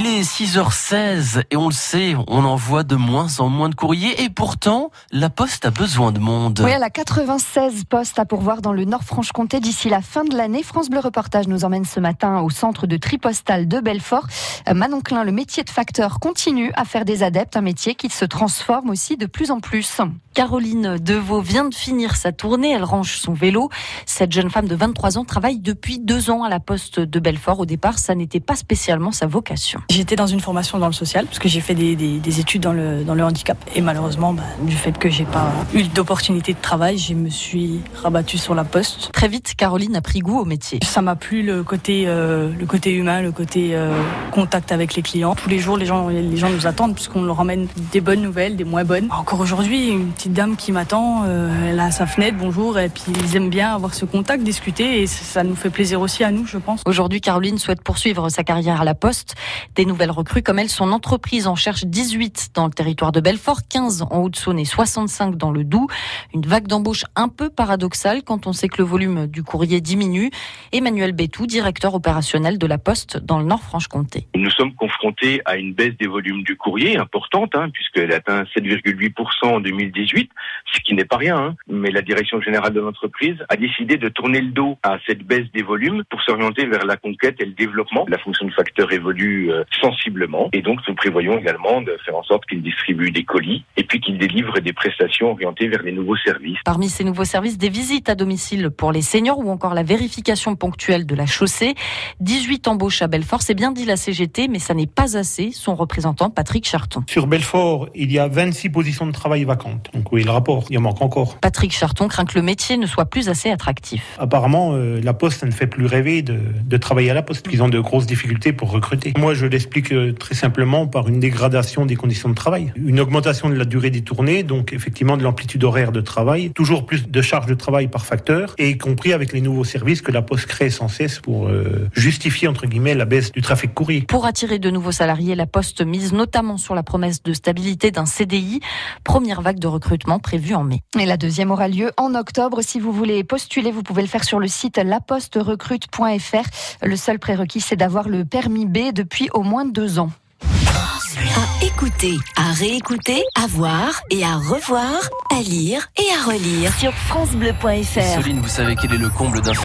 Il est 6h16 et on le sait, on envoie de moins en moins de courriers et pourtant, la Poste a besoin de monde. Oui, elle a 96 postes à pourvoir dans le Nord-Franche-Comté d'ici la fin de l'année. France Bleu Reportage nous emmène ce matin au centre de tri postal de Belfort. Euh, Manon Klein, le métier de facteur continue à faire des adeptes, un métier qui se transforme aussi de plus en plus. Caroline Deveau vient de finir sa tournée, elle range son vélo. Cette jeune femme de 23 ans travaille depuis deux ans à la Poste de Belfort. Au départ, ça n'était pas spécialement sa vocation. J'étais dans une formation dans le social, parce que j'ai fait des, des, des, études dans le, dans le handicap. Et malheureusement, bah, du fait que j'ai pas eu d'opportunité de travail, je me suis rabattue sur la poste. Très vite, Caroline a pris goût au métier. Ça m'a plu le côté, euh, le côté humain, le côté euh, contact avec les clients. Tous les jours, les gens, les gens nous attendent, puisqu'on leur ramène des bonnes nouvelles, des moins bonnes. Encore aujourd'hui, une petite dame qui m'attend, euh, elle a sa fenêtre, bonjour, et puis ils aiment bien avoir ce contact, discuter, et ça nous fait plaisir aussi à nous, je pense. Aujourd'hui, Caroline souhaite poursuivre sa carrière à la Poste. Des nouvelles recrues comme elle, son entreprise en cherche 18 dans le territoire de Belfort, 15 en Haute-Saône et 65 dans le Doubs. Une vague d'embauche un peu paradoxale quand on sait que le volume du courrier diminue. Emmanuel Bétou, directeur opérationnel de la Poste dans le Nord-Franche-Comté. Nous sommes confrontés à une baisse des volumes du courrier importante, hein, puisqu'elle atteint 7,8% en 2018, ce qui n'est pas rien. Hein. Mais la direction générale de l'entreprise a décidé de tourner le dos à cette baisse des volumes pour s'orienter vers la conquête et le développement. La fonction de facteur évolue euh, sensiblement et donc nous prévoyons également de faire en sorte qu'il distribue des colis et puis qu'il délivre des prestations orientées vers les nouveaux services. Parmi ces nouveaux services, des visites à domicile pour les seniors ou encore la vérification ponctuelle de la chaussée. 18 embauches à Belfort, c'est bien dit la CGT, mais ça n'est pas assez. Son représentant, Patrick Charton. Sur Belfort, il y a 26 positions de travail vacantes. Donc oui, le rapport, il en manque encore. Patrick Charton craint que le métier ne soit plus assez attractif. Apparemment, euh, la Poste ne fait plus rêver de, de travailler à la Poste. Ils ont de grosses difficultés pour recruter. Moi, je l'explique euh, très simplement par une dégradation des conditions de travail, une augmentation de la durée des tournées, donc effectivement de l'amplitude horaire de travail, toujours plus de charges de travail par facteur, et y compris avec les nouveaux services que la Poste crée sans cesse pour euh, justifier entre guillemets la baisse du trafic courrier. Pour attirer de nouveaux salariés, la Poste mise notamment sur la promesse de stabilité d'un CDI. Première vague de recrutement prévue en mai. Et la deuxième aura lieu en octobre. Si vous voulez postuler, vous pouvez le faire sur le site laposterecrute.fr. Le seul prérequis, c'est d'avoir le permis B depuis au moins deux ans. À écouter, à réécouter, à voir et à revoir, à lire et à relire sur FranceBleu.fr. Céline, vous savez quel est le comble d'un